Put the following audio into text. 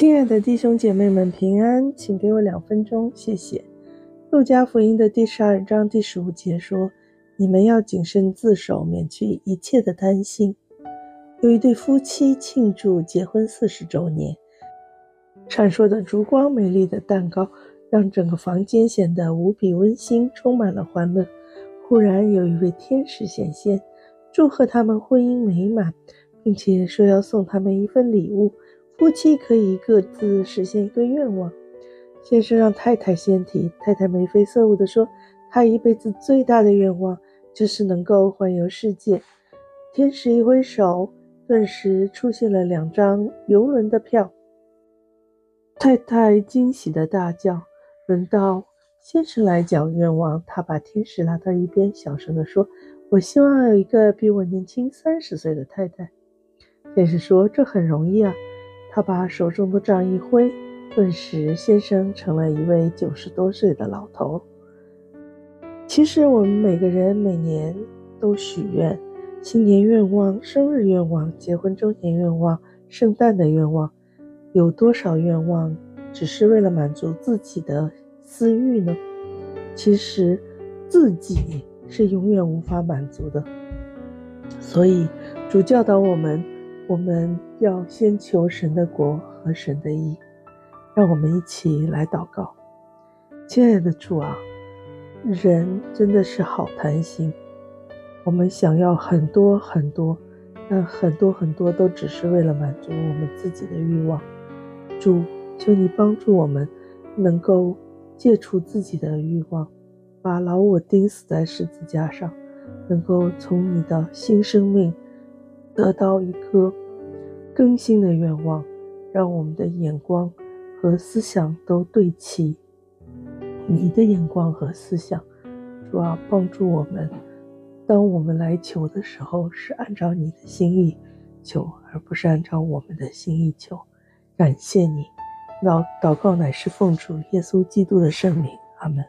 亲爱的弟兄姐妹们，平安，请给我两分钟，谢谢。路加福音的第十二章第十五节说：“你们要谨慎自守，免去一切的担心。”有一对夫妻庆祝结婚四十周年，闪烁的烛光、美丽的蛋糕，让整个房间显得无比温馨，充满了欢乐。忽然有一位天使显现，祝贺他们婚姻美满，并且说要送他们一份礼物。夫妻可以各自实现一个愿望。先生让太太先提，太太眉飞色舞地说：“她一辈子最大的愿望就是能够环游世界。”天使一挥手，顿时出现了两张游轮的票。太太惊喜地大叫：“轮到先生来讲愿望！”他把天使拉到一边，小声地说：“我希望有一个比我年轻三十岁的太太。”天使说：“这很容易啊。”他把手中的杖一挥，顿时先生成了一位九十多岁的老头。其实我们每个人每年都许愿，新年愿望、生日愿望、结婚周年愿望、圣诞的愿望，有多少愿望只是为了满足自己的私欲呢？其实自己是永远无法满足的。所以主教导我们。我们要先求神的国和神的义，让我们一起来祷告。亲爱的主啊，人真的是好贪心，我们想要很多很多，但很多很多都只是为了满足我们自己的欲望。主，求你帮助我们，能够戒除自己的欲望，把老我钉死在十字架上，能够从你的新生命。得到一个更新的愿望，让我们的眼光和思想都对齐。你的眼光和思想，主要帮助我们。当我们来求的时候，是按照你的心意求，而不是按照我们的心意求。感谢你，祷祷告乃是奉主耶稣基督的圣名，阿门。